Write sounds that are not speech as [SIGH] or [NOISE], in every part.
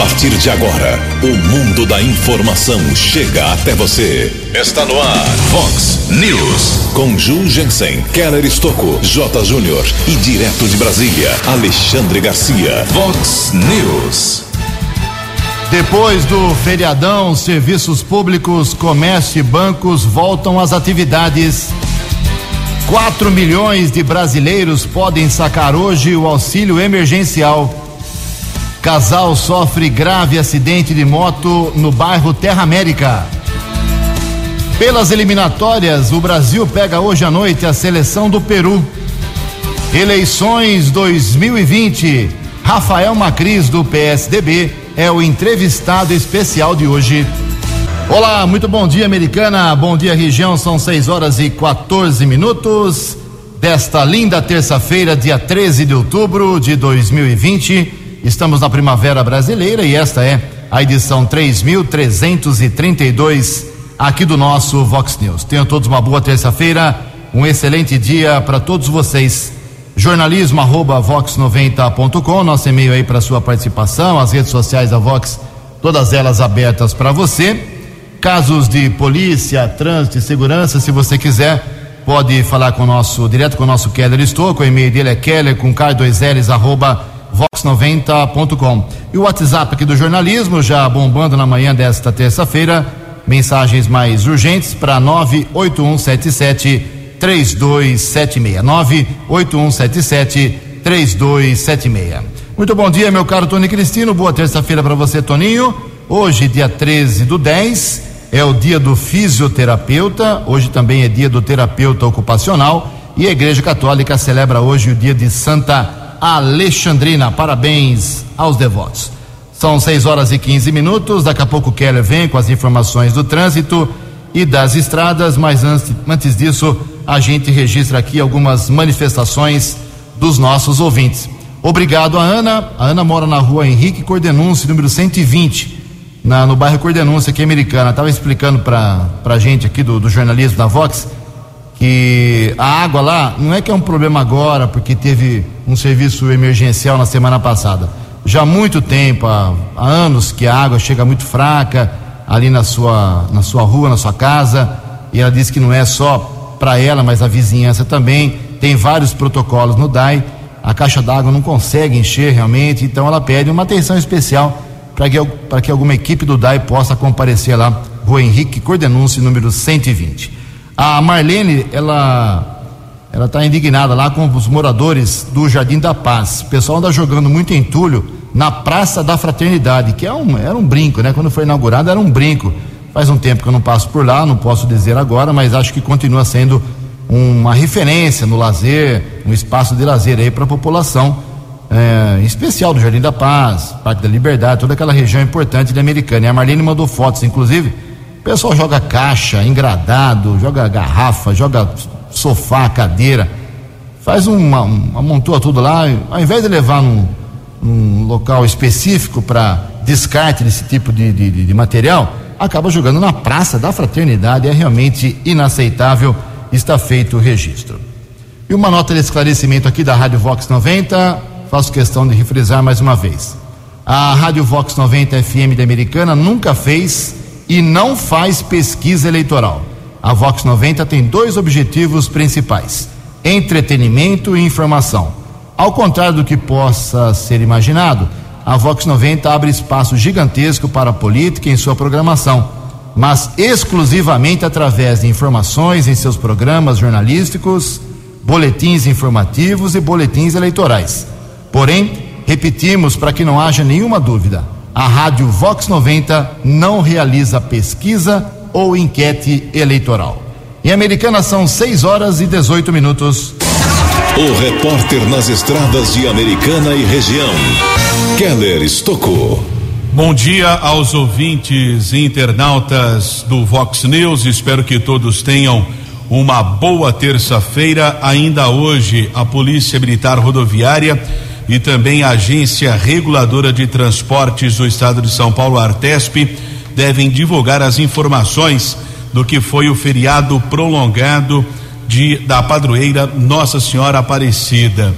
partir de agora, o mundo da informação chega até você. Está no ar, Fox News. Com Ju Jensen, Keller Estocco, J. Júnior e direto de Brasília, Alexandre Garcia. Fox News. Depois do feriadão, serviços públicos, comércio e bancos voltam às atividades. 4 milhões de brasileiros podem sacar hoje o auxílio emergencial. Casal sofre grave acidente de moto no bairro Terra América. Pelas eliminatórias, o Brasil pega hoje à noite a seleção do Peru. Eleições 2020. Rafael Macris, do PSDB, é o entrevistado especial de hoje. Olá, muito bom dia, americana. Bom dia, região. São 6 horas e 14 minutos desta linda terça-feira, dia 13 de outubro de 2020. Estamos na primavera brasileira e esta é a edição 3332 aqui do nosso Vox News. Tenham todos uma boa terça-feira, um excelente dia para todos vocês. Jornalismo arroba vox90.com, nosso e-mail aí para sua participação, as redes sociais da Vox, todas elas abertas para você. Casos de polícia, trânsito e segurança, se você quiser, pode falar com o nosso, direto com o nosso Keller Estouco, o e-mail dele é keller com k2ls arroba vox90.com. E o WhatsApp aqui do jornalismo, já bombando na manhã desta terça-feira, mensagens mais urgentes para 98177 3276. 98177 3276. Muito bom dia, meu caro Tony Cristino. Boa terça-feira para você, Toninho. Hoje, dia 13 do 10, é o dia do fisioterapeuta, hoje também é dia do terapeuta ocupacional e a Igreja Católica celebra hoje o dia de Santa Alexandrina. Parabéns aos devotos. São 6 horas e 15 minutos. Daqui a pouco o Keller vem com as informações do trânsito e das estradas, mas antes, antes disso, a gente registra aqui algumas manifestações dos nossos ouvintes. Obrigado a Ana. A Ana mora na rua Henrique Cordenunce, número 120 na, no bairro Cordenúncia, aqui americana, estava explicando para a gente aqui do, do, jornalismo da Vox que a água lá não é que é um problema agora, porque teve um serviço emergencial na semana passada. Já há muito tempo, há, anos, que a água chega muito fraca ali na sua, na sua rua, na sua casa, e ela disse que não é só para ela, mas a vizinhança também. Tem vários protocolos no DAI, a caixa d'água não consegue encher realmente, então ela pede uma atenção especial para que, que alguma equipe do DAI possa comparecer lá, Rua Henrique Cordenúncio, número 120. A Marlene, ela ela está indignada lá com os moradores do Jardim da Paz. O pessoal anda jogando muito entulho na Praça da Fraternidade, que é um, era um brinco, né? Quando foi inaugurado era um brinco. Faz um tempo que eu não passo por lá, não posso dizer agora, mas acho que continua sendo uma referência no lazer, um espaço de lazer aí para a população é, em especial do Jardim da Paz, Parque da Liberdade, toda aquela região importante de Americana. E a Marlene mandou fotos, inclusive. O pessoal joga caixa, engradado, joga garrafa, joga sofá, cadeira, faz uma, uma tudo lá, ao invés de levar num, num local específico para descarte desse tipo de, de, de, material, acaba jogando na praça da fraternidade. É realmente inaceitável. Está feito o registro. E uma nota de esclarecimento aqui da Rádio Vox 90 faço questão de refrisar mais uma vez. A Rádio Vox 90 FM da Americana nunca fez e não faz pesquisa eleitoral. A Vox 90 tem dois objetivos principais: entretenimento e informação. Ao contrário do que possa ser imaginado, a Vox 90 abre espaço gigantesco para a política em sua programação, mas exclusivamente através de informações em seus programas jornalísticos, boletins informativos e boletins eleitorais. Porém, repetimos para que não haja nenhuma dúvida: a Rádio Vox 90 não realiza pesquisa ou enquete eleitoral. Em Americana são 6 horas e 18 minutos. O repórter nas estradas de Americana e região, Keller Estocou. Bom dia aos ouvintes e internautas do Vox News. Espero que todos tenham uma boa terça-feira. Ainda hoje, a Polícia Militar Rodoviária e também a Agência Reguladora de Transportes do Estado de São Paulo, Artesp, devem divulgar as informações do que foi o feriado prolongado de, da padroeira Nossa Senhora Aparecida.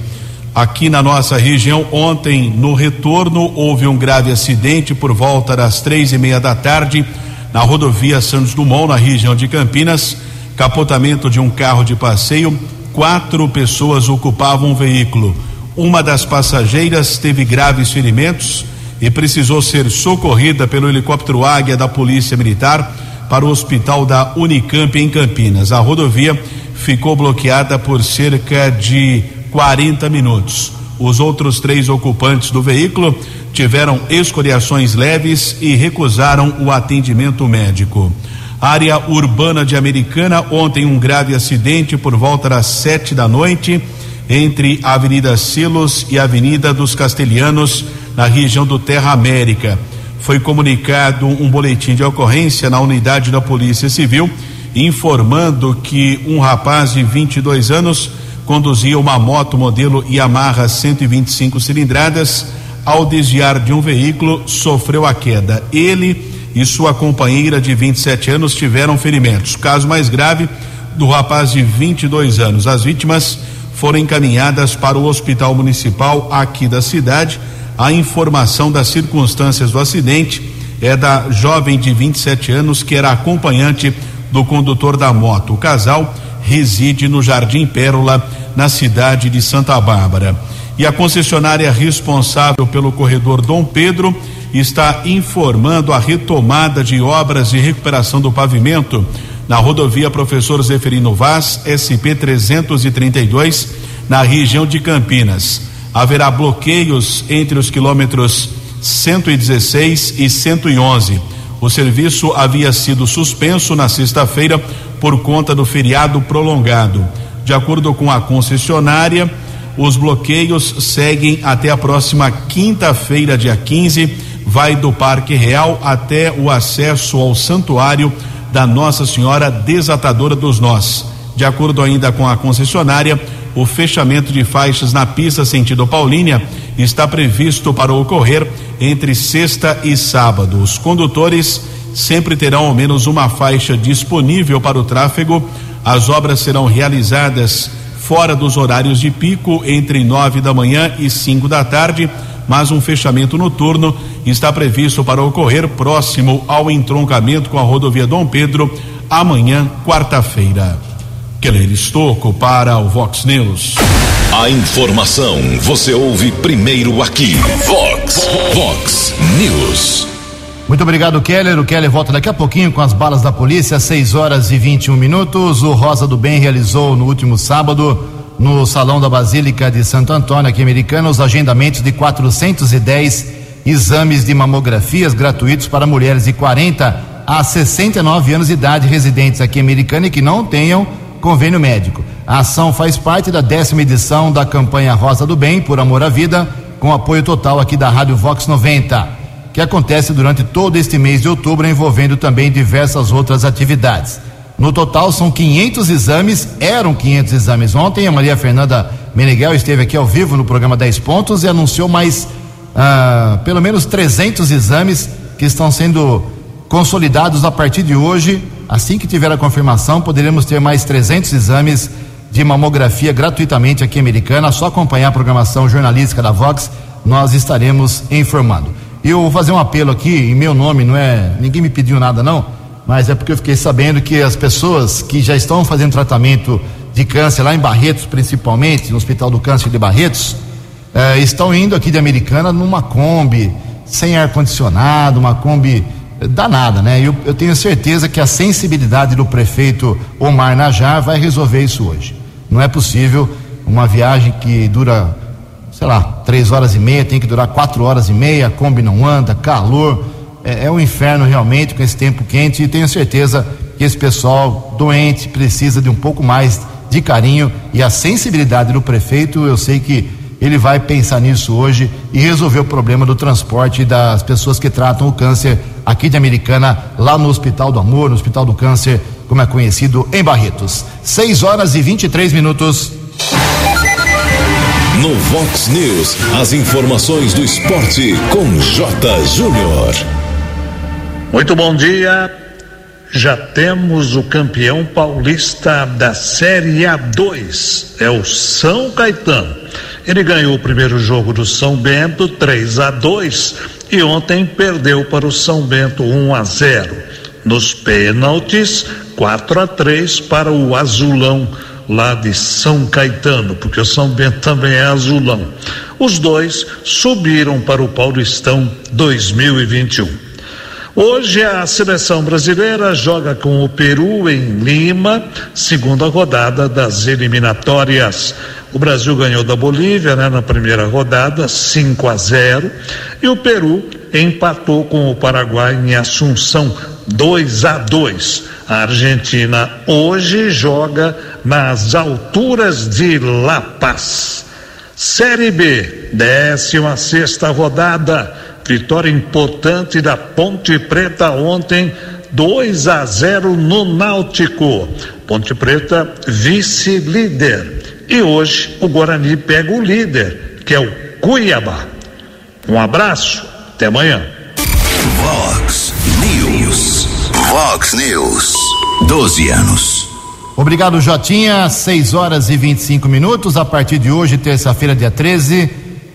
Aqui na nossa região, ontem, no retorno, houve um grave acidente por volta das três e meia da tarde na rodovia Santos Dumont, na região de Campinas. Capotamento de um carro de passeio. Quatro pessoas ocupavam o veículo. Uma das passageiras teve graves ferimentos e precisou ser socorrida pelo helicóptero Águia da Polícia Militar para o hospital da Unicamp em Campinas. A rodovia ficou bloqueada por cerca de 40 minutos. Os outros três ocupantes do veículo tiveram escoriações leves e recusaram o atendimento médico. Área urbana de Americana, ontem um grave acidente por volta das sete da noite entre a Avenida Silos e a Avenida dos Castelhanos, na região do Terra América. Foi comunicado um boletim de ocorrência na unidade da Polícia Civil, informando que um rapaz de 22 anos conduzia uma moto modelo Yamaha 125 cilindradas. Ao desviar de um veículo, sofreu a queda. Ele e sua companheira de 27 anos tiveram ferimentos. Caso mais grave do rapaz de 22 anos. As vítimas foram encaminhadas para o hospital municipal aqui da cidade. A informação das circunstâncias do acidente é da jovem de 27 anos que era acompanhante do condutor da moto. O casal reside no Jardim Pérola, na cidade de Santa Bárbara. E a concessionária responsável pelo corredor Dom Pedro está informando a retomada de obras de recuperação do pavimento na rodovia Professor Zeferino Vaz, SP 332, na região de Campinas. Haverá bloqueios entre os quilômetros 116 e 111. O serviço havia sido suspenso na sexta-feira por conta do feriado prolongado. De acordo com a concessionária, os bloqueios seguem até a próxima quinta-feira, dia 15, vai do Parque Real até o acesso ao santuário da Nossa Senhora Desatadora dos Nós. De acordo ainda com a concessionária, o fechamento de faixas na pista sentido Paulínia está previsto para ocorrer entre sexta e sábado. Os condutores sempre terão ao menos uma faixa disponível para o tráfego. As obras serão realizadas fora dos horários de pico, entre nove da manhã e cinco da tarde, mas um fechamento noturno está previsto para ocorrer próximo ao entroncamento com a rodovia Dom Pedro, amanhã, quarta-feira. Keller Estocco para o Vox News. A informação você ouve primeiro aqui. Vox, Vox News. Muito obrigado, Keller. O Keller volta daqui a pouquinho com as balas da polícia, 6 horas e 21 minutos. O Rosa do Bem realizou no último sábado, no Salão da Basílica de Santo Antônio, aqui americana, os agendamentos de 410 exames de mamografias gratuitos para mulheres de 40 a 69 anos de idade residentes aqui americana e que não tenham convênio médico. A ação faz parte da décima edição da campanha Rosa do Bem por Amor à Vida, com apoio total aqui da Rádio Vox 90 que acontece durante todo este mês de outubro, envolvendo também diversas outras atividades. No total, são 500 exames, eram 500 exames. Ontem, a Maria Fernanda Meneghel esteve aqui ao vivo no programa 10 Pontos e anunciou mais ah, pelo menos 300 exames que estão sendo consolidados a partir de hoje. Assim que tiver a confirmação, poderemos ter mais 300 exames de mamografia gratuitamente aqui em Americana. Só acompanhar a programação jornalística da Vox, nós estaremos informando. Eu vou fazer um apelo aqui, em meu nome, não é. Ninguém me pediu nada, não, mas é porque eu fiquei sabendo que as pessoas que já estão fazendo tratamento de câncer lá em Barretos, principalmente, no Hospital do Câncer de Barretos, eh, estão indo aqui de Americana numa Kombi, sem ar-condicionado, uma Kombi danada, né? Eu, eu tenho certeza que a sensibilidade do prefeito Omar Najar vai resolver isso hoje. Não é possível uma viagem que dura sei lá, três horas e meia, tem que durar quatro horas e meia, a Kombi não anda, calor, é, é um inferno realmente com esse tempo quente e tenho certeza que esse pessoal doente precisa de um pouco mais de carinho e a sensibilidade do prefeito, eu sei que ele vai pensar nisso hoje e resolver o problema do transporte das pessoas que tratam o câncer aqui de Americana, lá no Hospital do Amor, no Hospital do Câncer, como é conhecido, em Barretos. 6 horas e 23 minutos. No Vox News, as informações do esporte com J. Júnior. Muito bom dia. Já temos o campeão paulista da Série A2, é o São Caetano. Ele ganhou o primeiro jogo do São Bento 3 a 2 e ontem perdeu para o São Bento 1 a 0. Nos pênaltis, 4 a 3 para o Azulão lá de São Caetano, porque o São Bento também é azulão. Os dois subiram para o Paulistão 2021. Hoje a seleção brasileira joga com o Peru em Lima, segunda rodada das eliminatórias. O Brasil ganhou da Bolívia né, na primeira rodada, 5 a 0, e o Peru empatou com o Paraguai em Assunção, 2 a 2. A Argentina hoje joga nas alturas de La Paz. Série B, décima sexta rodada. Vitória importante da Ponte Preta ontem, 2 a 0 no Náutico. Ponte Preta, vice-líder. E hoje o Guarani pega o líder, que é o Cuiabá. Um abraço, até amanhã. Vox News. Vox News. 12 anos. Obrigado, Jotinha. 6 horas e 25 minutos. A partir de hoje, terça-feira, dia 13,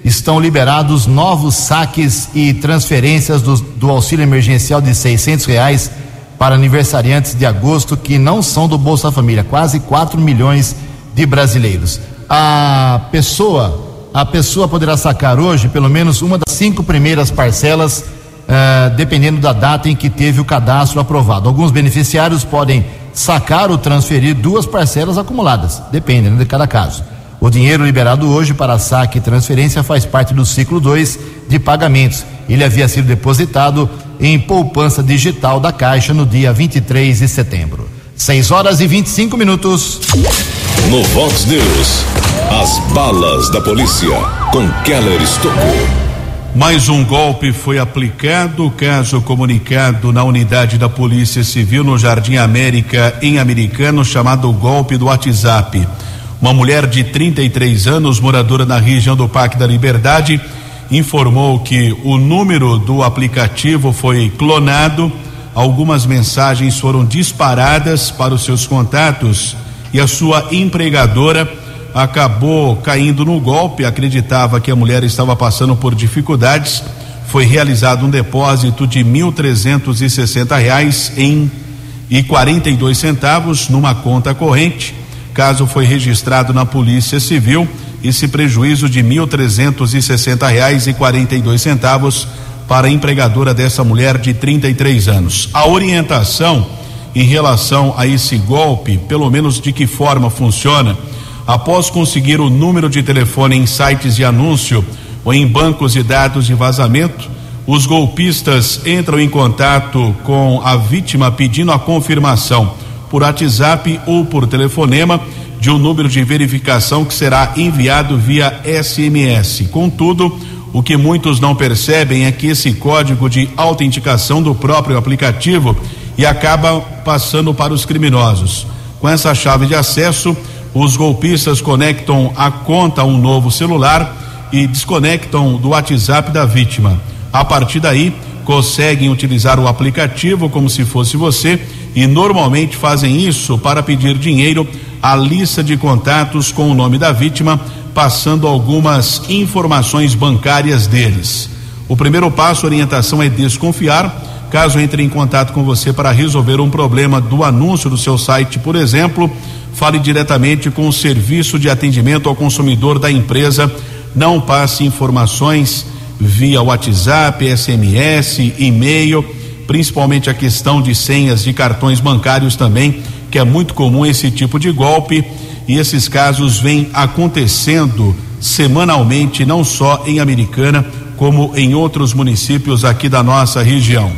estão liberados novos saques e transferências do, do auxílio emergencial de 600 reais para aniversariantes de agosto que não são do Bolsa Família. Quase 4 milhões de brasileiros. A pessoa, a pessoa poderá sacar hoje pelo menos uma das cinco primeiras parcelas uh, dependendo da data em que teve o cadastro aprovado. Alguns beneficiários podem sacar ou transferir duas parcelas acumuladas, depende né, de cada caso. O dinheiro liberado hoje para saque e transferência faz parte do ciclo 2 de pagamentos. Ele havia sido depositado em poupança digital da Caixa no dia 23 de setembro. 6 horas e 25 minutos. No Vox News, as balas da polícia com Keller Estocou. Mais um golpe foi aplicado, caso comunicado na unidade da Polícia Civil no Jardim América, em Americano, chamado golpe do WhatsApp. Uma mulher de 33 anos, moradora na região do Parque da Liberdade, informou que o número do aplicativo foi clonado, algumas mensagens foram disparadas para os seus contatos e a sua empregadora acabou caindo no golpe, acreditava que a mulher estava passando por dificuldades. Foi realizado um depósito de mil trezentos e sessenta reais em e quarenta e dois centavos numa conta corrente. Caso foi registrado na Polícia Civil, esse prejuízo de dois centavos para a empregadora dessa mulher de 33 anos. A orientação em relação a esse golpe, pelo menos de que forma funciona, após conseguir o número de telefone em sites de anúncio ou em bancos de dados de vazamento, os golpistas entram em contato com a vítima pedindo a confirmação por WhatsApp ou por telefonema de um número de verificação que será enviado via SMS. Contudo, o que muitos não percebem é que esse código de autenticação do próprio aplicativo e acaba passando para os criminosos. Com essa chave de acesso, os golpistas conectam a conta a um novo celular e desconectam do WhatsApp da vítima. A partir daí, conseguem utilizar o aplicativo como se fosse você e normalmente fazem isso para pedir dinheiro à lista de contatos com o nome da vítima, passando algumas informações bancárias deles. O primeiro passo, orientação é desconfiar. Caso entre em contato com você para resolver um problema do anúncio do seu site, por exemplo, fale diretamente com o serviço de atendimento ao consumidor da empresa. Não passe informações via WhatsApp, SMS, e-mail, principalmente a questão de senhas de cartões bancários também, que é muito comum esse tipo de golpe. E esses casos vêm acontecendo semanalmente, não só em Americana, como em outros municípios aqui da nossa região.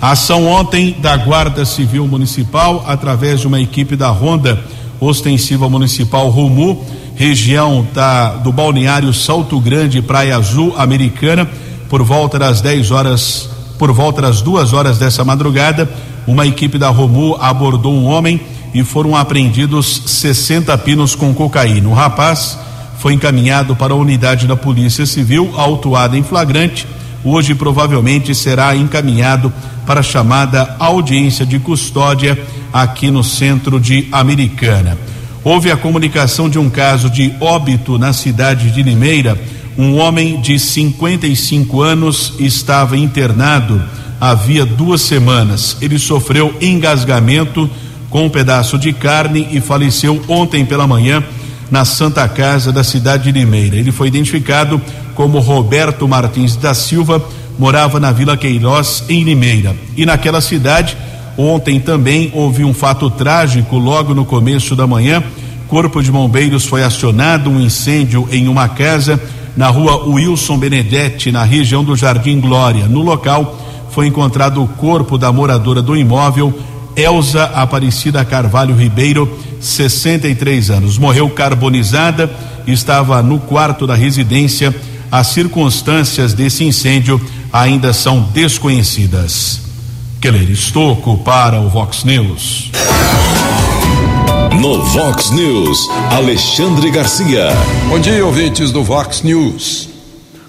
A ação ontem da Guarda Civil Municipal, através de uma equipe da Ronda Ostensiva Municipal Rumu, região da, do balneário Salto Grande, Praia Azul Americana, por volta das 10 horas, por volta das duas horas dessa madrugada, uma equipe da Romu abordou um homem e foram apreendidos 60 pinos com cocaína. O rapaz foi encaminhado para a unidade da Polícia Civil, autuado em flagrante. Hoje provavelmente será encaminhado para a chamada audiência de custódia aqui no centro de Americana. Houve a comunicação de um caso de óbito na cidade de Limeira. Um homem de 55 anos estava internado havia duas semanas. Ele sofreu engasgamento com um pedaço de carne e faleceu ontem pela manhã na Santa Casa da cidade de Limeira. Ele foi identificado como Roberto Martins da Silva, morava na Vila Queiroz, em Limeira. E naquela cidade, ontem também houve um fato trágico logo no começo da manhã. Corpo de Bombeiros foi acionado, um incêndio em uma casa na rua Wilson Benedetti, na região do Jardim Glória. No local foi encontrado o corpo da moradora do imóvel, Elza Aparecida Carvalho Ribeiro, 63 anos. Morreu carbonizada, estava no quarto da residência. As circunstâncias desse incêndio ainda são desconhecidas. Keller Estocco para o Vox News. No Vox News, Alexandre Garcia. Bom dia, ouvintes do Vox News.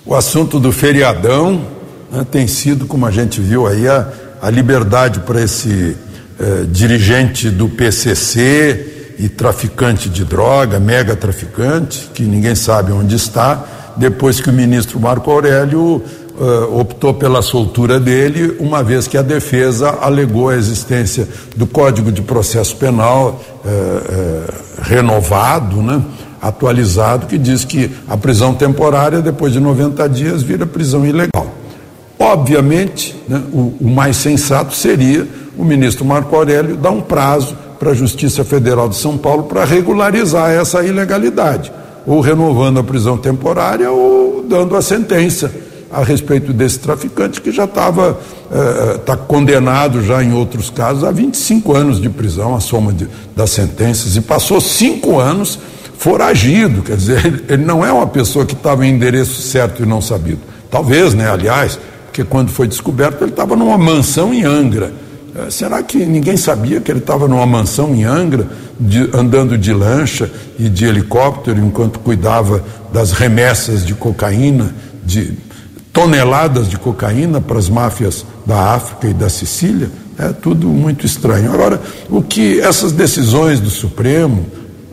O assunto do feriadão né, tem sido, como a gente viu aí, a, a liberdade para esse eh, dirigente do PCC e traficante de droga, mega traficante, que ninguém sabe onde está, depois que o ministro Marco Aurélio uh, optou pela soltura dele, uma vez que a defesa alegou a existência do Código de Processo Penal uh, renovado, né? atualizado, que diz que a prisão temporária, depois de 90 dias, vira prisão ilegal. Obviamente, né, o, o mais sensato seria o ministro Marco Aurélio dar um prazo para a Justiça Federal de São Paulo para regularizar essa ilegalidade, ou renovando a prisão temporária ou dando a sentença a respeito desse traficante que já estava está eh, condenado já em outros casos a 25 anos de prisão, a soma de, das sentenças, e passou cinco anos foragido, quer dizer, ele, ele não é uma pessoa que estava em endereço certo e não sabido. Talvez, né, aliás, porque quando foi descoberto ele estava numa mansão em Angra. Eh, será que ninguém sabia que ele estava numa mansão em Angra, de, andando de lancha e de helicóptero enquanto cuidava das remessas de cocaína, de toneladas de cocaína para as máfias da África e da Sicília, é tudo muito estranho. Agora, o que essas decisões do Supremo,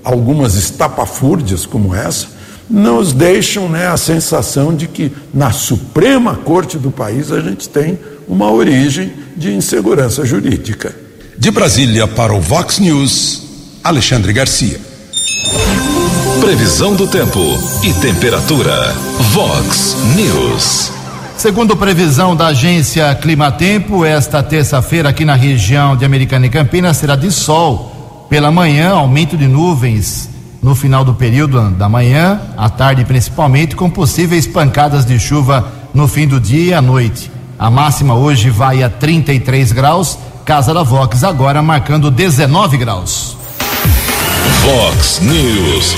algumas estapafúrdias como essa, nos deixam né, a sensação de que na Suprema Corte do país a gente tem uma origem de insegurança jurídica. De Brasília para o Vox News, Alexandre Garcia. Previsão do tempo e temperatura. Vox News. Segundo previsão da agência Climatempo, esta terça-feira aqui na região de Americana e Campinas será de sol. Pela manhã, aumento de nuvens no final do período da manhã, à tarde principalmente, com possíveis pancadas de chuva no fim do dia e à noite. A máxima hoje vai a 33 graus, Casa da Vox agora marcando 19 graus. Vox News.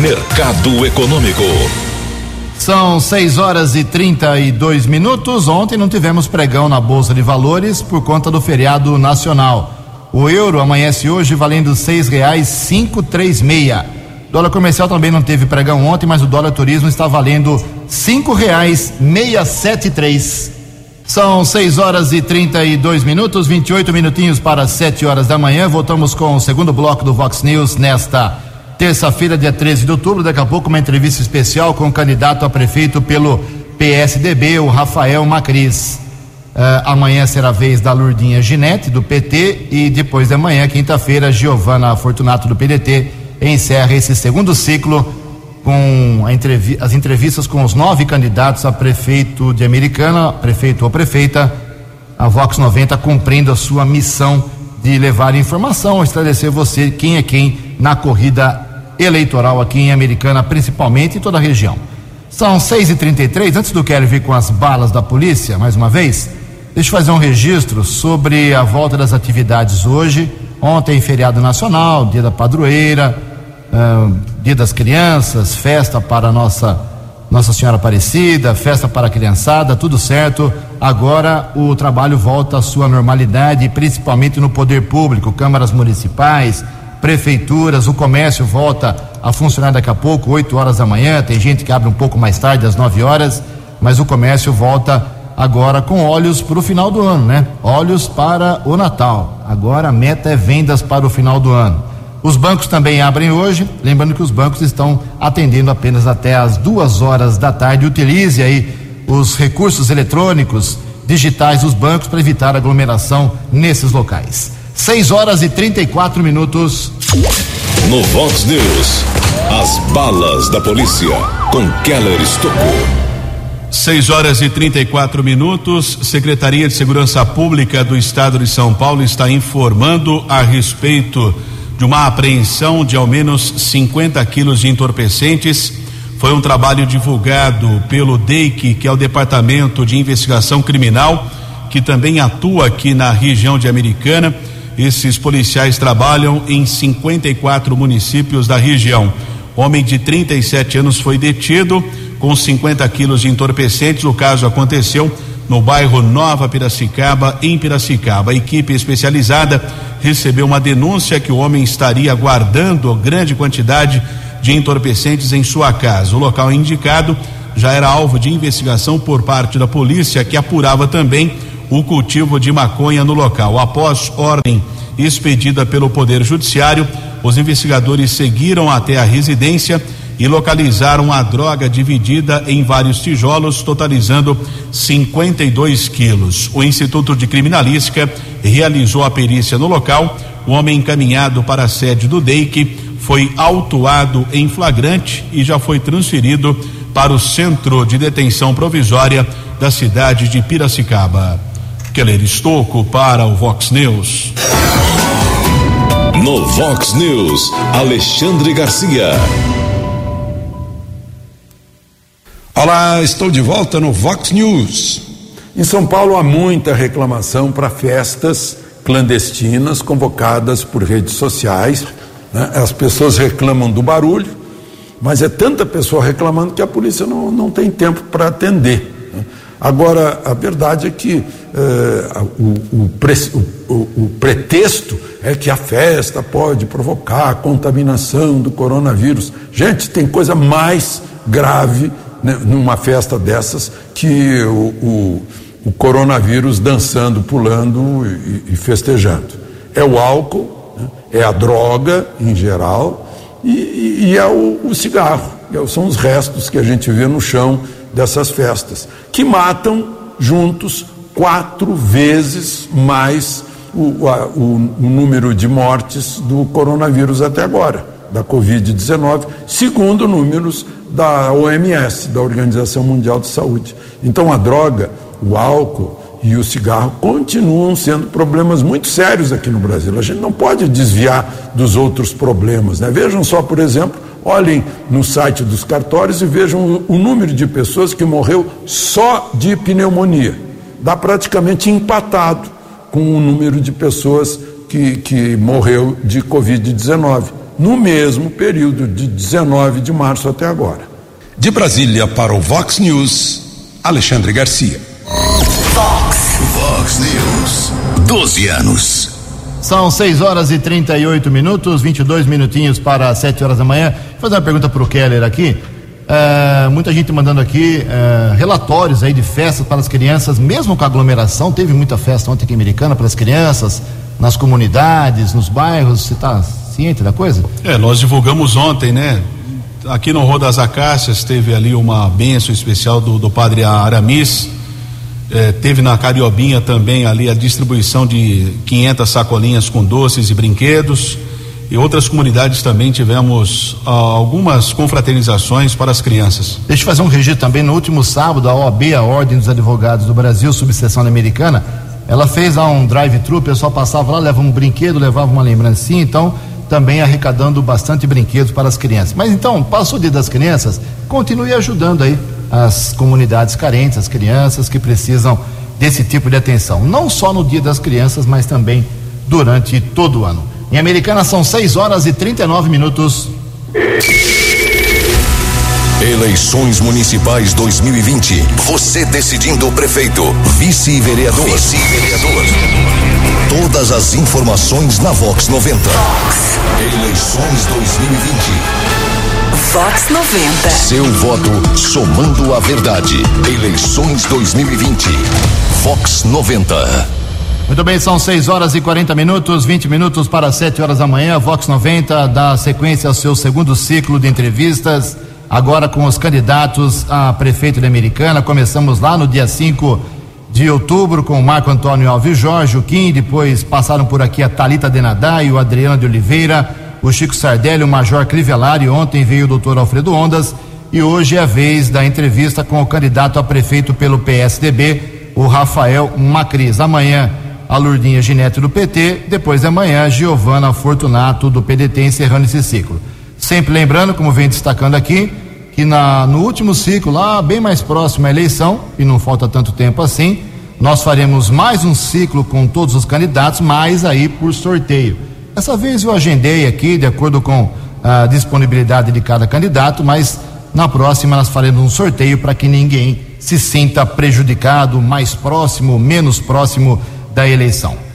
Mercado Econômico. São 6 horas e 32 minutos. Ontem não tivemos pregão na Bolsa de Valores por conta do feriado nacional. O euro amanhece hoje valendo seis reais cinco três meia. Dólar comercial também não teve pregão ontem, mas o dólar turismo está valendo cinco reais meia sete três. São 6 horas e 32 minutos, 28 minutinhos para 7 horas da manhã. Voltamos com o segundo bloco do Vox News nesta terça-feira, dia 13 de outubro. Daqui a pouco, uma entrevista especial com o candidato a prefeito pelo PSDB, o Rafael Macris. Uh, amanhã será a vez da Lurdinha Ginete, do PT, e depois de amanhã, quinta-feira, Giovana Fortunato, do PDT, encerra esse segundo ciclo com entrevi as entrevistas com os nove candidatos a prefeito de Americana, prefeito ou prefeita, a Vox 90 cumprindo a sua missão de levar informação, esclarecer você quem é quem na corrida eleitoral aqui em Americana, principalmente em toda a região. São 6 e 33 antes do Kelly vir com as balas da polícia, mais uma vez, deixa eu fazer um registro sobre a volta das atividades hoje. Ontem, feriado nacional, dia da padroeira, Dia das Crianças, festa para nossa Nossa Senhora Aparecida, festa para a criançada, tudo certo. Agora o trabalho volta à sua normalidade, principalmente no poder público, câmaras municipais, prefeituras, o comércio volta a funcionar daqui a pouco, 8 horas da manhã. Tem gente que abre um pouco mais tarde, às 9 horas, mas o comércio volta agora com olhos para o final do ano, né? Olhos para o Natal. Agora a meta é vendas para o final do ano. Os bancos também abrem hoje, lembrando que os bancos estão atendendo apenas até as duas horas da tarde. Utilize aí os recursos eletrônicos digitais dos bancos para evitar aglomeração nesses locais. 6 horas e 34 minutos. No Vox News, as balas da polícia com Keller Estocou. 6 horas e 34 minutos. Secretaria de Segurança Pública do Estado de São Paulo está informando a respeito de uma apreensão de ao menos 50 quilos de entorpecentes. Foi um trabalho divulgado pelo DEIC, que é o Departamento de Investigação Criminal, que também atua aqui na região de Americana. Esses policiais trabalham em 54 municípios da região. Homem de 37 anos foi detido com 50 quilos de entorpecentes. O caso aconteceu no bairro Nova Piracicaba, em Piracicaba. A equipe especializada recebeu uma denúncia que o homem estaria guardando grande quantidade de entorpecentes em sua casa. O local indicado já era alvo de investigação por parte da polícia, que apurava também o cultivo de maconha no local. Após ordem expedida pelo Poder Judiciário, os investigadores seguiram até a residência e localizaram a droga dividida em vários tijolos, totalizando 52 quilos. O Instituto de Criminalística realizou a perícia no local. O homem encaminhado para a sede do DEIC foi autuado em flagrante e já foi transferido para o centro de detenção provisória da cidade de Piracicaba. Keller Estocco para o Vox News. No Vox News, Alexandre Garcia. Olá, estou de volta no Vox News. Em São Paulo há muita reclamação para festas clandestinas convocadas por redes sociais. Né? As pessoas reclamam do barulho, mas é tanta pessoa reclamando que a polícia não, não tem tempo para atender. Né? Agora, a verdade é que eh, o, o, pre, o, o, pretexto é que a festa pode provocar a contaminação do coronavírus. Gente, tem coisa mais grave né, numa festa dessas que o, o, o coronavírus dançando, pulando e, e, festejando. É o álcool, né, é a droga em geral e, e é o, o cigarro. É são os restos que a gente vê no chão dessas festas, que matam juntos quatro vezes mais o, a, o, o número de mortes do coronavírus até agora, da Covid-19, segundo números da OMS, da Organização Mundial de Saúde. Então a droga, o álcool e o cigarro continuam sendo problemas muito sérios aqui no Brasil. A gente não pode desviar dos outros problemas. Né? Vejam só, por exemplo, olhem no site dos cartórios e vejam o, número de pessoas que morreu só de pneumonia. Dá praticamente empatado com o número de pessoas que, que morreu de Covid-19 no mesmo período de 19 de março até agora. De Brasília para o Vox News, Alexandre Garcia. Vox. Vox News. 12 anos. São 6 horas e 38 minutos, 22 minutinhos para 7 horas da manhã. Vou fazer uma pergunta para o Keller aqui. É, muita gente mandando aqui é, relatórios aí de festas para as crianças, mesmo com aglomeração. Teve muita festa ontem aqui em Americana para as crianças, nas comunidades, nos bairros. Você está ciente da coisa? É, nós divulgamos ontem, né? Aqui no Rua das Acácias teve ali uma benção especial do, do padre Aramis. É, teve na Cariobinha também ali a distribuição de 500 sacolinhas com doces e brinquedos. E outras comunidades também tivemos ah, algumas confraternizações para as crianças. Deixa eu fazer um registro também. No último sábado, a OAB, a Ordem dos Advogados do Brasil, subseção americana, ela fez lá um drive-thru, o pessoal passava lá, levava um brinquedo, levava uma lembrancinha, então também arrecadando bastante brinquedos para as crianças. Mas então, passou o dia das crianças, continue ajudando aí as comunidades carentes, as crianças que precisam desse tipo de atenção. Não só no dia das crianças, mas também durante todo o ano. Em Americana são 6 horas e 39 minutos. Eleições Municipais 2020. Você decidindo o prefeito, vice-vereador. Vice-vereador. Todas as informações na Vox 90. Vox. Eleições 2020. Vox 90. Seu voto somando a verdade. Eleições 2020. Vox 90. Muito bem, são 6 horas e 40 minutos, 20 minutos para 7 horas da manhã. Vox 90 dá sequência ao seu segundo ciclo de entrevistas, agora com os candidatos a prefeito de Americana. Começamos lá no dia 5 de outubro com o Marco Antônio Alves Jorge, o Kim, depois passaram por aqui a Talita Denadai, o Adriano de Oliveira, o Chico Sardelli, o Major Crivellari, ontem veio o doutor Alfredo Ondas e hoje é a vez da entrevista com o candidato a prefeito pelo PSDB, o Rafael Macris. Amanhã a Lurdinha Ginete do PT, depois da manhã, Giovana Fortunato do PDT, encerrando esse ciclo. Sempre lembrando, como vem destacando aqui, que na, no último ciclo, lá bem mais próximo à eleição, e não falta tanto tempo assim, nós faremos mais um ciclo com todos os candidatos, mas aí por sorteio. Dessa vez eu agendei aqui, de acordo com a disponibilidade de cada candidato, mas na próxima nós faremos um sorteio para que ninguém se sinta prejudicado, mais próximo, menos próximo da eleição.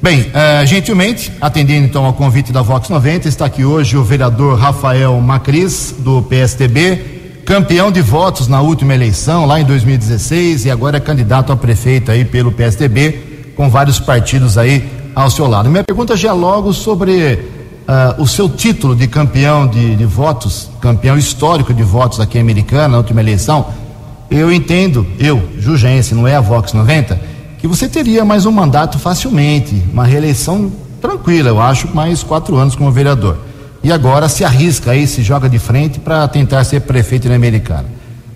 Bem, uh, gentilmente, atendendo então ao convite da Vox 90, está aqui hoje o vereador Rafael Macris, do PSTB, campeão de votos na última eleição, lá em 2016, e agora é candidato a prefeito aí pelo PSTB, com vários partidos aí ao seu lado. Minha pergunta já é logo sobre uh, o seu título de campeão de, de votos, campeão histórico de votos aqui em Americana, na última eleição. Eu entendo, eu, Jugense, não é a Vox 90 que você teria mais um mandato facilmente, uma reeleição tranquila, eu acho, mais quatro anos como vereador. E agora se arrisca aí, se joga de frente para tentar ser prefeito na Americana.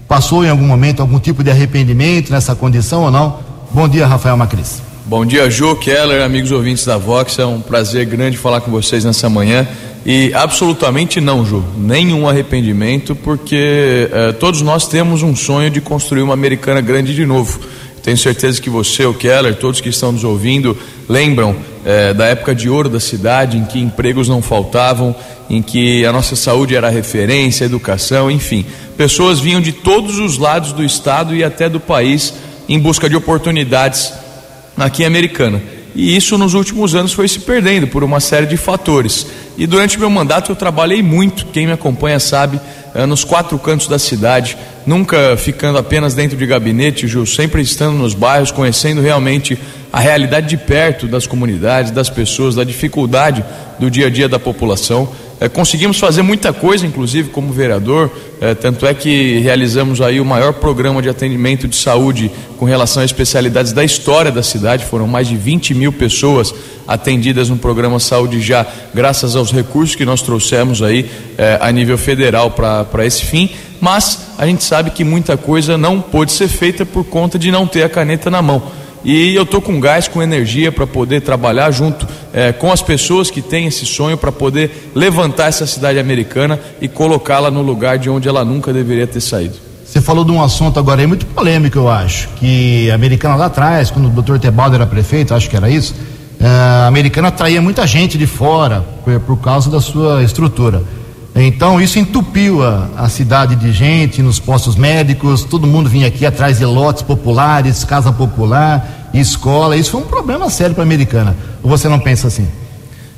Passou em algum momento algum tipo de arrependimento nessa condição ou não? Bom dia, Rafael Macris. Bom dia, Ju, Keller, amigos ouvintes da Vox. É um prazer grande falar com vocês nessa manhã. E absolutamente não, Ju, nenhum arrependimento, porque eh, todos nós temos um sonho de construir uma americana grande de novo. Tenho certeza que você, o Keller, todos que estão nos ouvindo, lembram é, da época de ouro da cidade, em que empregos não faltavam, em que a nossa saúde era referência, educação, enfim. Pessoas vinham de todos os lados do estado e até do país em busca de oportunidades aqui em Americana. E isso nos últimos anos foi se perdendo por uma série de fatores. E durante meu mandato eu trabalhei muito, quem me acompanha sabe, eh, nos quatro cantos da cidade, nunca ficando apenas dentro de gabinete, Ju, sempre estando nos bairros, conhecendo realmente a realidade de perto das comunidades, das pessoas, da dificuldade do dia a dia da população. É, conseguimos fazer muita coisa, inclusive como vereador, é, tanto é que realizamos aí o maior programa de atendimento de saúde com relação a especialidades da história da cidade. Foram mais de 20 mil pessoas atendidas no programa Saúde Já, graças aos recursos que nós trouxemos aí é, a nível federal para esse fim. Mas a gente sabe que muita coisa não pôde ser feita por conta de não ter a caneta na mão. E eu estou com gás, com energia para poder trabalhar junto é, com as pessoas que têm esse sonho para poder levantar essa cidade americana e colocá-la no lugar de onde ela nunca deveria ter saído. Você falou de um assunto agora aí muito polêmico, eu acho, que a americana lá atrás, quando o doutor Tebaldo era prefeito, acho que era isso, é, a americana atraía muita gente de fora por, por causa da sua estrutura. Então isso entupiu a, a, cidade de gente nos postos médicos, todo mundo vinha aqui atrás de lotes populares, casa popular, escola. Isso foi um problema sério para a americana. Ou você não pensa assim?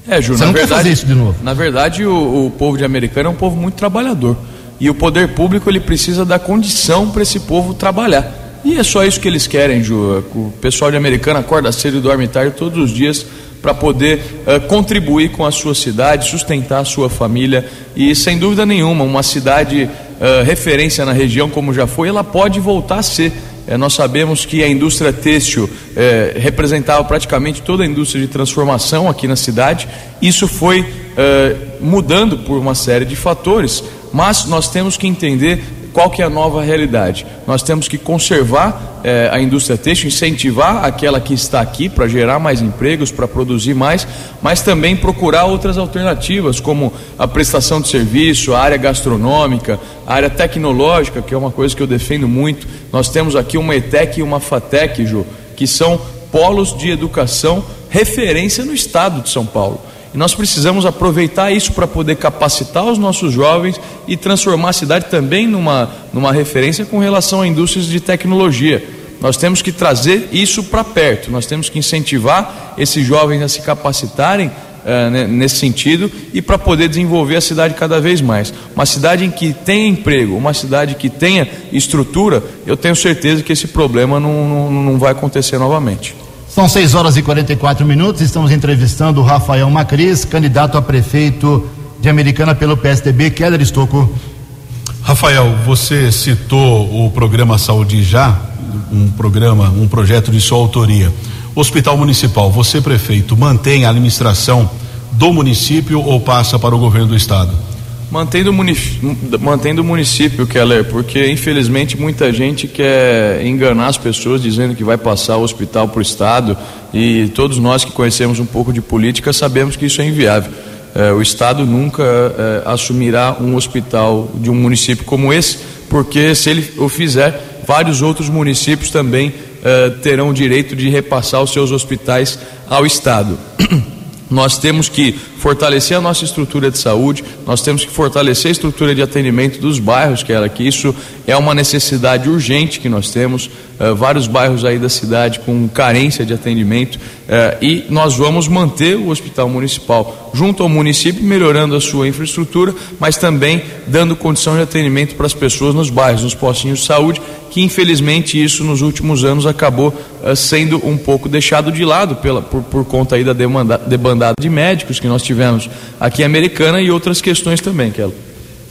É, Júnior, você não verdade, quer fazer isso de novo? Na verdade, o, o povo de americana é um povo muito trabalhador. E o poder público ele precisa dar condição para esse povo trabalhar. E é só isso que eles querem, Ju. O pessoal de americana acorda cedo e dorme tarde todos os dias para poder uh, contribuir com a sua cidade, sustentar a sua família e, sem dúvida nenhuma, uma cidade uh, referência na região, como já foi, ela pode voltar a ser. É, nós sabemos que a indústria têxtil é, representava praticamente toda a indústria de transformação aqui na cidade. Isso foi é, mudando por uma série de fatores, mas nós temos que entender qual que é a nova realidade? Nós temos que conservar eh, a indústria têxtil, incentivar aquela que está aqui para gerar mais empregos, para produzir mais, mas também procurar outras alternativas, como a prestação de serviço, a área gastronômica, a área tecnológica, que é uma coisa que eu defendo muito. Nós temos aqui uma ETEC e uma FATEC, Ju, que são polos de educação referência no estado de São Paulo. E nós precisamos aproveitar isso para poder capacitar os nossos jovens e transformar a cidade também numa, numa referência com relação a indústrias de tecnologia. Nós temos que trazer isso para perto, nós temos que incentivar esses jovens a se capacitarem uh, nesse sentido e para poder desenvolver a cidade cada vez mais. Uma cidade em que tenha emprego, uma cidade que tenha estrutura, eu tenho certeza que esse problema não, não, não vai acontecer novamente. São 6 horas e 44 minutos. Estamos entrevistando o Rafael Macris, candidato a prefeito de Americana pelo PSDB. Keller Estocco. Rafael, você citou o programa Saúde Já, um programa, um projeto de sua autoria. Hospital Municipal, você prefeito, mantém a administração do município ou passa para o governo do estado? Mantendo o, município, mantendo o município, Keller, porque infelizmente muita gente quer enganar as pessoas dizendo que vai passar o hospital para o Estado e todos nós que conhecemos um pouco de política sabemos que isso é inviável. É, o Estado nunca é, assumirá um hospital de um município como esse, porque se ele o fizer, vários outros municípios também é, terão o direito de repassar os seus hospitais ao Estado. [CLEARS THROAT] Nós temos que fortalecer a nossa estrutura de saúde, nós temos que fortalecer a estrutura de atendimento dos bairros, que era que isso é uma necessidade urgente que nós temos, uh, vários bairros aí da cidade com carência de atendimento, uh, e nós vamos manter o hospital municipal junto ao município, melhorando a sua infraestrutura, mas também dando condição de atendimento para as pessoas nos bairros, nos postinhos de saúde, que infelizmente isso nos últimos anos acabou uh, sendo um pouco deixado de lado pela, por, por conta aí da demanda, debandada de médicos que nós tivemos aqui em Americana e outras questões também, Kelly.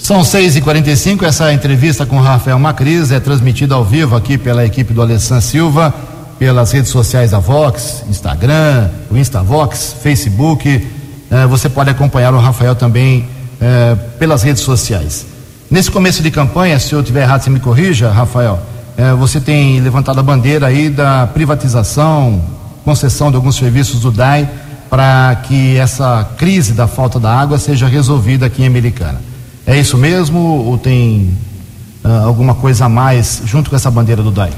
São 6h45, essa entrevista com Rafael Macris é transmitida ao vivo aqui pela equipe do Alessandro Silva, pelas redes sociais da Vox, Instagram, o Instavox, Facebook. Eh, você pode acompanhar o Rafael também eh, pelas redes sociais. Nesse começo de campanha, se eu estiver errado, você me corrija, Rafael. Eh, você tem levantado a bandeira aí da privatização, concessão de alguns serviços do DAI para que essa crise da falta da água seja resolvida aqui em Americana. É isso mesmo ou tem uh, alguma coisa a mais junto com essa bandeira do DAI?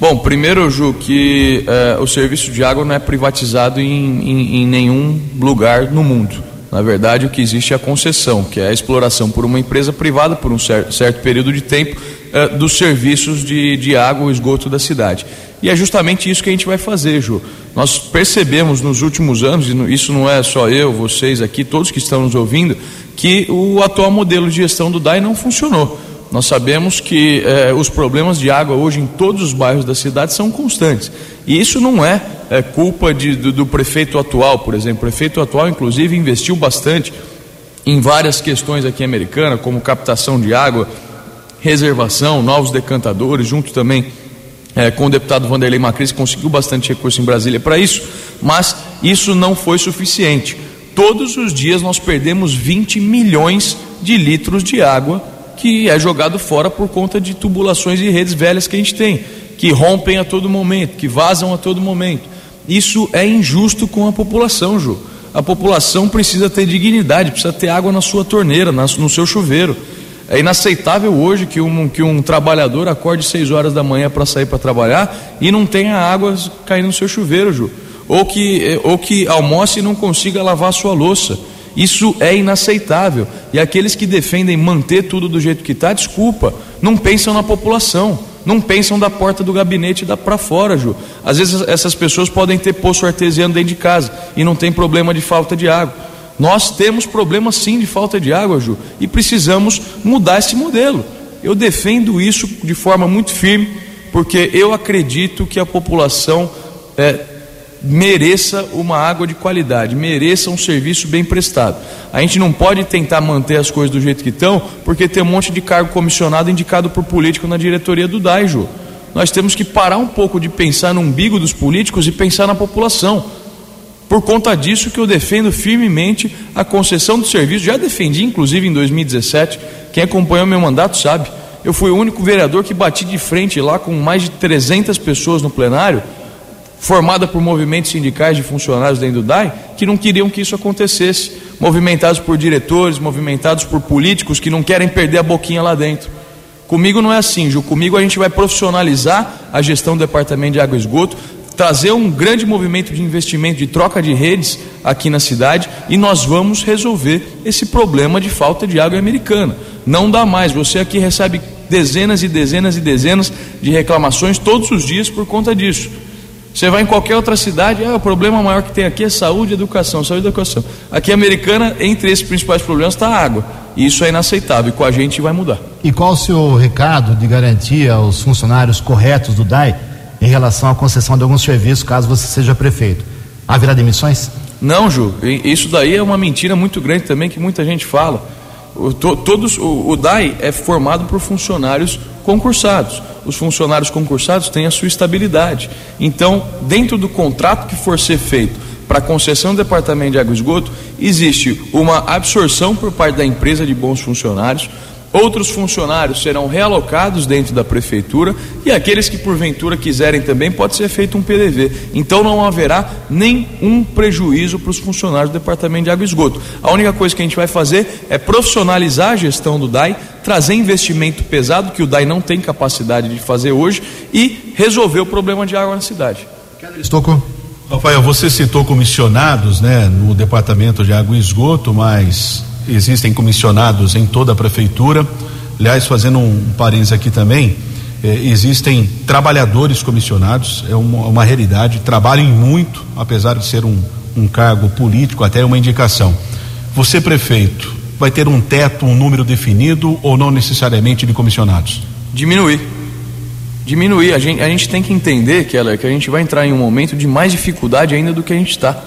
Bom, primeiro, Ju, que uh, o serviço de água não é privatizado em, em, em, nenhum lugar no mundo. Na verdade, o que existe é a concessão, que é a exploração por uma empresa privada por um certo, certo período de tempo uh, dos serviços de, de água e esgoto da cidade. E é justamente isso que a gente vai fazer, Ju. Nós percebemos nos últimos anos, e isso não é só eu, vocês aqui, todos que estão nos ouvindo, que o atual modelo de gestão do DAI não funcionou. Nós sabemos que eh, os problemas de água hoje em todos os bairros da cidade são constantes. E isso não é, é culpa de, do, do, prefeito atual, por exemplo. O prefeito atual, inclusive, investiu bastante em várias questões aqui em Americana, como captação de água, reservação, novos decantadores, junto também é, com o deputado Vanderlei Macris, conseguiu bastante recurso em Brasília para isso, mas isso não foi suficiente. Todos os dias nós perdemos 20 milhões de litros de água que é jogado fora por conta de tubulações e redes velhas que a gente tem, que rompem a todo momento, que vazam a todo momento. Isso é injusto com a população, Ju. A população precisa ter dignidade, precisa ter água na sua torneira, no seu chuveiro. É inaceitável hoje que um, que um trabalhador acorde 6 horas da manhã para sair para trabalhar e não tenha água caindo no seu chuveiro, Ju ou que, ou que almoce e não consiga lavar sua louça. Isso é inaceitável. E aqueles que defendem manter tudo do jeito que está, desculpa, não pensam na população, não pensam da porta do gabinete para fora, Ju. Às vezes essas pessoas podem ter poço artesiano dentro de casa e não tem problema de falta de água. Nós temos problema sim de falta de água, Ju, e precisamos mudar esse modelo. Eu defendo isso de forma muito firme, porque eu acredito que a população é, mereça uma água de qualidade, mereça um serviço bem prestado. A gente não pode tentar manter as coisas do jeito que estão, porque tem um monte de cargo comissionado indicado por político na diretoria do DAIJO. Nós temos que parar um pouco de pensar no umbigo dos políticos e pensar na população. Por conta disso que eu defendo firmemente a concessão do serviço, já defendi inclusive em 2017, quem acompanhou meu mandato sabe. Eu fui o único vereador que bati de frente lá com mais de 300 pessoas no plenário formada por movimentos sindicais de funcionários dentro do DAI, que não queriam que isso acontecesse, movimentados por diretores, movimentados por políticos que não querem perder a boquinha lá dentro. Comigo não é assim, Ju. Comigo a gente vai profissionalizar a gestão do departamento de água e esgoto, trazer um grande movimento de investimento, de troca de redes aqui na cidade e nós vamos resolver esse problema de falta de água americana. Não dá mais. Você aqui recebe dezenas e dezenas e dezenas de reclamações todos os dias por conta disso. Você vai em qualquer outra cidade, ah, o problema maior que tem aqui é saúde e educação, saúde e educação. Aqui, americana, entre esses principais problemas está a água. E isso é inaceitável e com a gente vai mudar. E qual o seu recado de garantia aos funcionários corretos do DAI em relação à concessão de alguns serviços, caso você seja prefeito. Haverá demissões? Não, Ju, isso daí é uma mentira muito grande também que muita gente fala. O, to, todos, o, o DAI é formado por funcionários concursados. Os funcionários concursados têm a sua estabilidade. Então, dentro do contrato que for ser feito para concessão do departamento de água e esgoto, existe uma absorção por parte da empresa de bons funcionários, Outros funcionários serão realocados dentro da prefeitura e aqueles que porventura quiserem também pode ser feito um PDV. Então não haverá nenhum prejuízo para os funcionários do Departamento de Água e Esgoto. A única coisa que a gente vai fazer é profissionalizar a gestão do DAI, trazer investimento pesado que o DAI não tem capacidade de fazer hoje e resolver o problema de água na cidade. Estocou. Rafael, você citou comissionados, né, no Departamento de Água e Esgoto, mas existem comissionados em toda a prefeitura. Aliás, fazendo um parênteses aqui também, eh, existem trabalhadores comissionados, é uma, uma realidade, trabalham muito, apesar de ser um, um cargo político, até uma indicação. Você, prefeito, vai ter um teto, um número definido ou não necessariamente de comissionados? Diminuir. Diminuir. A gente, a gente tem que entender que a gente vai entrar em um momento de mais dificuldade ainda do que a gente está.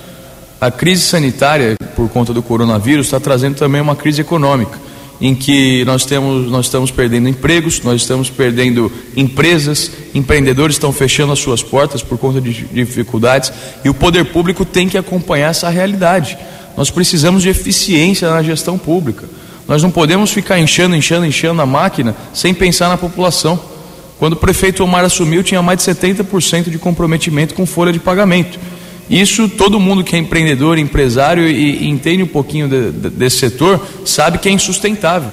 A crise sanitária, por conta do coronavírus, está trazendo também uma crise econômica, em que nós, temos, nós estamos perdendo empregos, nós estamos perdendo empresas, empreendedores estão fechando as suas portas por conta de dificuldades, e o poder público tem que acompanhar essa realidade. Nós precisamos de eficiência na gestão pública. Nós não podemos ficar enchendo, enchendo, enchendo a máquina sem pensar na população. Quando o prefeito Omar assumiu, tinha mais de 70% de comprometimento com folha de pagamento. Isso todo mundo que é empreendedor, empresário e, e entende um pouquinho de, de, desse setor sabe que é insustentável.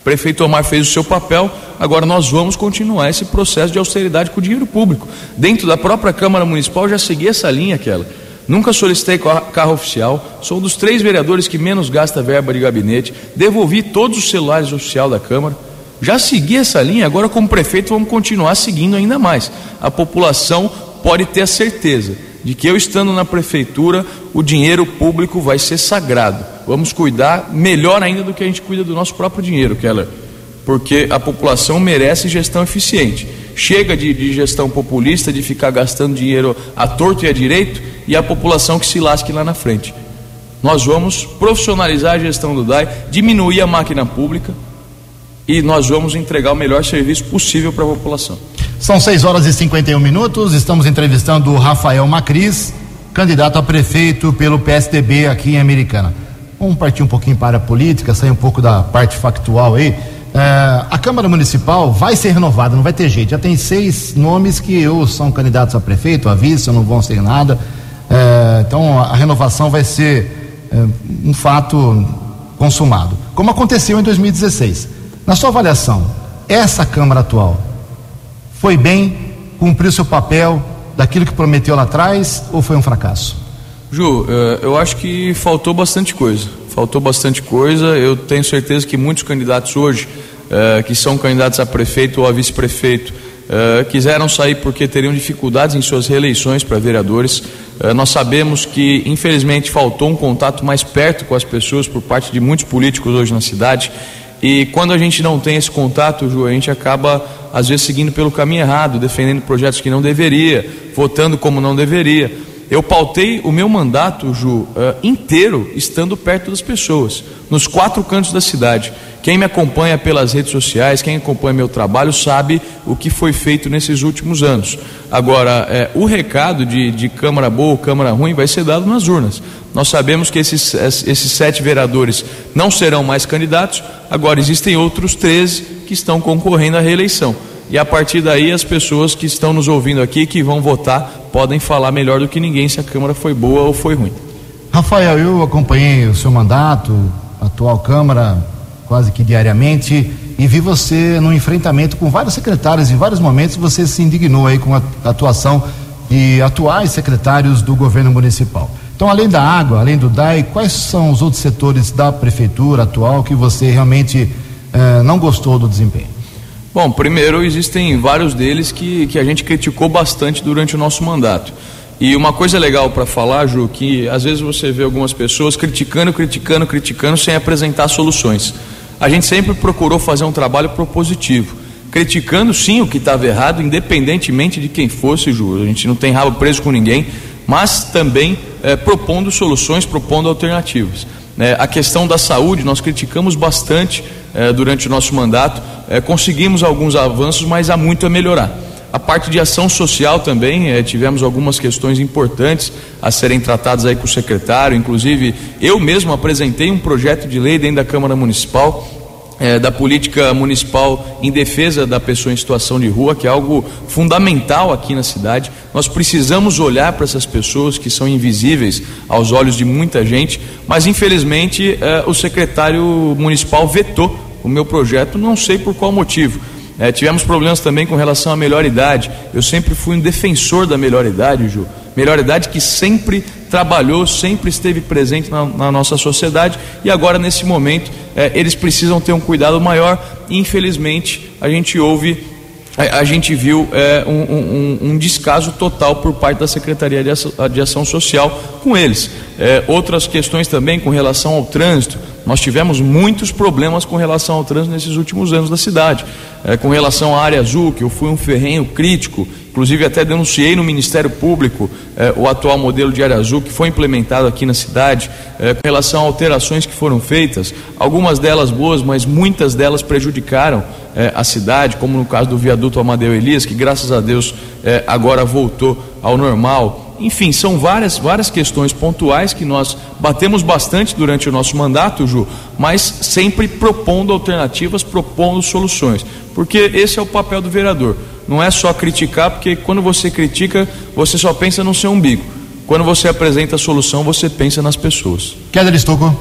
O prefeito Omar fez o seu papel, agora nós vamos continuar esse processo de austeridade com o dinheiro público. Dentro da própria Câmara Municipal já segui essa linha aquela. Nunca solicitei carro oficial, sou um dos três vereadores que menos gasta verba de gabinete, devolvi todos os celulares oficiais da Câmara. Já segui essa linha, agora como prefeito vamos continuar seguindo ainda mais. A população pode ter a certeza de que eu estando na prefeitura, o dinheiro público vai ser sagrado. Vamos cuidar melhor ainda do que a gente cuida do nosso próprio dinheiro, Keller, porque a população merece gestão eficiente. Chega de, de gestão populista, de ficar gastando dinheiro à torto e à direito, e a população que se lasque lá na frente. Nós vamos profissionalizar a gestão do DAI, diminuir a máquina pública e nós vamos entregar o melhor serviço possível para a população. São 6 horas e 51 minutos. Estamos entrevistando o Rafael Macris, candidato a prefeito pelo PSDB aqui em Americana. Vamos partir um pouquinho para a política, sair um pouco da parte factual aí. É, a Câmara Municipal vai ser renovada, não vai ter jeito. Já tem seis nomes que ou são candidatos a prefeito, a vice, ou não vão ser nada. É, então a renovação vai ser é, um fato consumado. Como aconteceu em 2016. Na sua avaliação, essa Câmara atual foi bem, cumpriu seu papel daquilo que prometeu lá atrás ou foi um fracasso? Ju, eh, eu acho que faltou bastante coisa. Faltou bastante coisa. Eu tenho certeza que muitos candidatos hoje, eh, que são candidatos a prefeito ou a vice-prefeito, eh, quiseram sair porque teriam dificuldades em suas reeleições para vereadores. Nós sabemos que, infelizmente, faltou um contato mais perto com as pessoas por parte de muitos políticos hoje na cidade. E quando a gente não tem esse contato, Ju, a gente acaba, às vezes, seguindo pelo caminho errado, defendendo projetos que não deveria, votando como não deveria. Eu pautei o meu mandato, Ju, uh, inteiro estando perto das pessoas, nos quatro cantos da cidade. Quem me acompanha pelas redes sociais, quem acompanha meu trabalho, sabe o que foi feito nesses últimos anos. Agora, é, o recado de, de Câmara boa ou Câmara ruim vai ser dado nas urnas. Nós sabemos que esses, esses sete vereadores não serão mais candidatos, agora existem outros 13 que estão concorrendo à reeleição. E a partir daí, as pessoas que estão nos ouvindo aqui, que vão votar, podem falar melhor do que ninguém se a Câmara foi boa ou foi ruim. Rafael, eu acompanhei o seu mandato, a atual Câmara, quase que diariamente, e vi você no enfrentamento com vários secretários. Em vários momentos você se indignou aí com a atuação de atuais secretários do governo municipal. Então, além da água, além do DAI, quais são os outros setores da prefeitura atual que você realmente eh, não gostou do desempenho? Bom, primeiro existem vários deles que, que a gente criticou bastante durante o nosso mandato. E uma coisa legal para falar, Ju, que às vezes você vê algumas pessoas criticando, criticando, criticando sem apresentar soluções. A gente sempre procurou fazer um trabalho propositivo. criticando sim o que estava errado, independentemente de quem fosse, Ju. A gente não tem rabo preso com ninguém, mas também é, propondo soluções, propondo alternativas. É, a questão da saúde, nós criticamos bastante é, durante o nosso mandato, é, conseguimos alguns avanços, mas há muito a melhorar. A parte de ação social também, eh, tivemos algumas questões importantes a serem tratadas aí com o secretário, inclusive eu mesmo apresentei um projeto de lei dentro da Câmara Municipal é, da política municipal em defesa da pessoa em situação de rua, que é algo fundamental aqui na cidade. Nós precisamos olhar para essas pessoas que são invisíveis aos olhos de muita gente, mas infelizmente é, o secretário municipal vetou o meu projeto, não sei por qual motivo. É, tivemos problemas também com relação à melhor idade. Eu sempre fui um defensor da melhor idade, Ju. Melhor idade que sempre trabalhou, sempre esteve presente na, na nossa sociedade e agora, nesse momento, é, eles precisam ter um cuidado maior. Infelizmente, a gente ouve a, gente viu é, um, um, um, descaso total por parte da Secretaria de Ação Social com eles. É, outras questões também com relação ao trânsito. Nós tivemos muitos problemas com relação ao trânsito nesses últimos anos da cidade. É, com relação à área azul, que eu fui um ferrenho crítico, inclusive até denunciei no Ministério Público é, o atual modelo de área azul que foi implementado aqui na cidade, é, com relação a alterações que foram feitas, algumas delas boas, mas muitas delas prejudicaram é, a cidade, como no caso do viaduto Amadeu Elias, que graças a Deus agora voltou ao normal enfim, são várias, várias questões pontuais que nós batemos bastante durante o nosso mandato, Ju, mas sempre propondo alternativas, propondo soluções. Porque esse é o papel do vereador. Não é só criticar, porque quando você critica, você só pensa no seu umbigo. Quando você apresenta a solução, você pensa nas pessoas. Keller Estocco.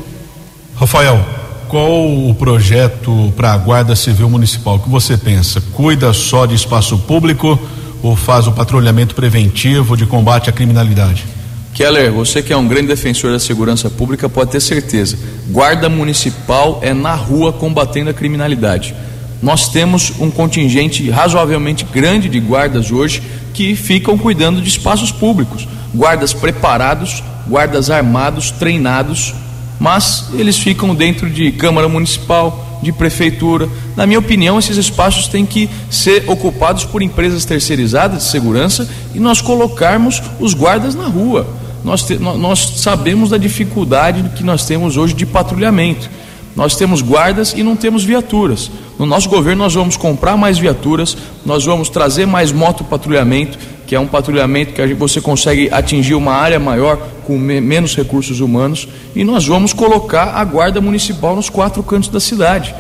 Rafael, qual o projeto para a Guarda Civil Municipal? O que você pensa? Cuida só de espaço público? Ou faz o patrulhamento preventivo de combate à criminalidade? Keller, você que é um grande defensor da segurança pública pode ter certeza. Guarda municipal é na rua combatendo a criminalidade. Nós temos um contingente razoavelmente grande de guardas hoje que ficam cuidando de espaços públicos. Guardas preparados, guardas armados, treinados, mas eles ficam dentro de Câmara Municipal, de prefeitura. Na minha opinião, esses espaços têm que ser ocupados por empresas terceirizadas de segurança e nós colocarmos os guardas na rua. Nós, te, nós sabemos da dificuldade que nós temos hoje de patrulhamento. Nós temos guardas e não temos viaturas. No nosso governo, nós vamos comprar mais viaturas, nós vamos trazer mais moto patrulhamento, que é um patrulhamento que você consegue atingir uma área maior com menos recursos humanos, e nós vamos colocar a Guarda Municipal nos quatro cantos da cidade,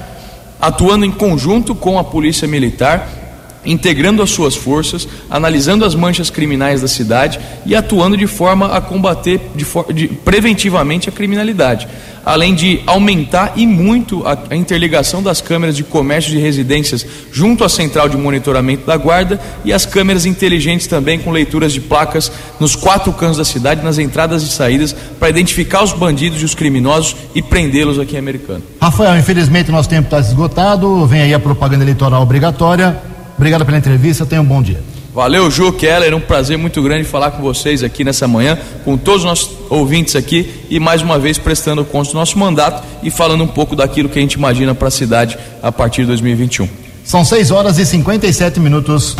atuando em conjunto com a Polícia Militar, integrando as suas forças, analisando as manchas criminais da cidade e atuando de forma a combater de, de, preventivamente a criminalidade além de aumentar e muito a, a interligação das câmeras de comércio e residências junto à central de monitoramento da guarda e as câmeras inteligentes também com leituras de placas nos quatro cantos da cidade, nas entradas e saídas, para identificar os bandidos e os criminosos e prendê-los aqui em Americano. Rafael, infelizmente nosso tempo está esgotado, vem aí a propaganda eleitoral obrigatória. Obrigado pela entrevista, tenha um bom dia. Valeu, Ju Keller, um prazer muito grande falar com vocês aqui nessa manhã, com todos os nossos ouvintes aqui e mais uma vez prestando conta do nosso mandato e falando um pouco daquilo que a gente imagina para a cidade a partir de 2021. São 6 horas e 57 minutos.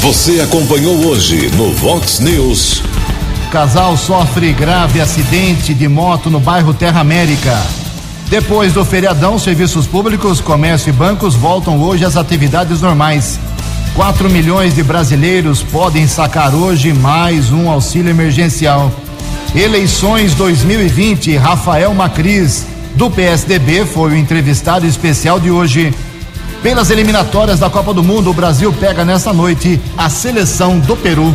Você acompanhou hoje no Vox News. Casal sofre grave acidente de moto no bairro Terra América. Depois do feriadão, serviços públicos, comércio e bancos voltam hoje às atividades normais. 4 milhões de brasileiros podem sacar hoje mais um auxílio emergencial. Eleições 2020, Rafael Macris, do PSDB, foi o entrevistado especial de hoje. Pelas eliminatórias da Copa do Mundo, o Brasil pega nesta noite a seleção do Peru.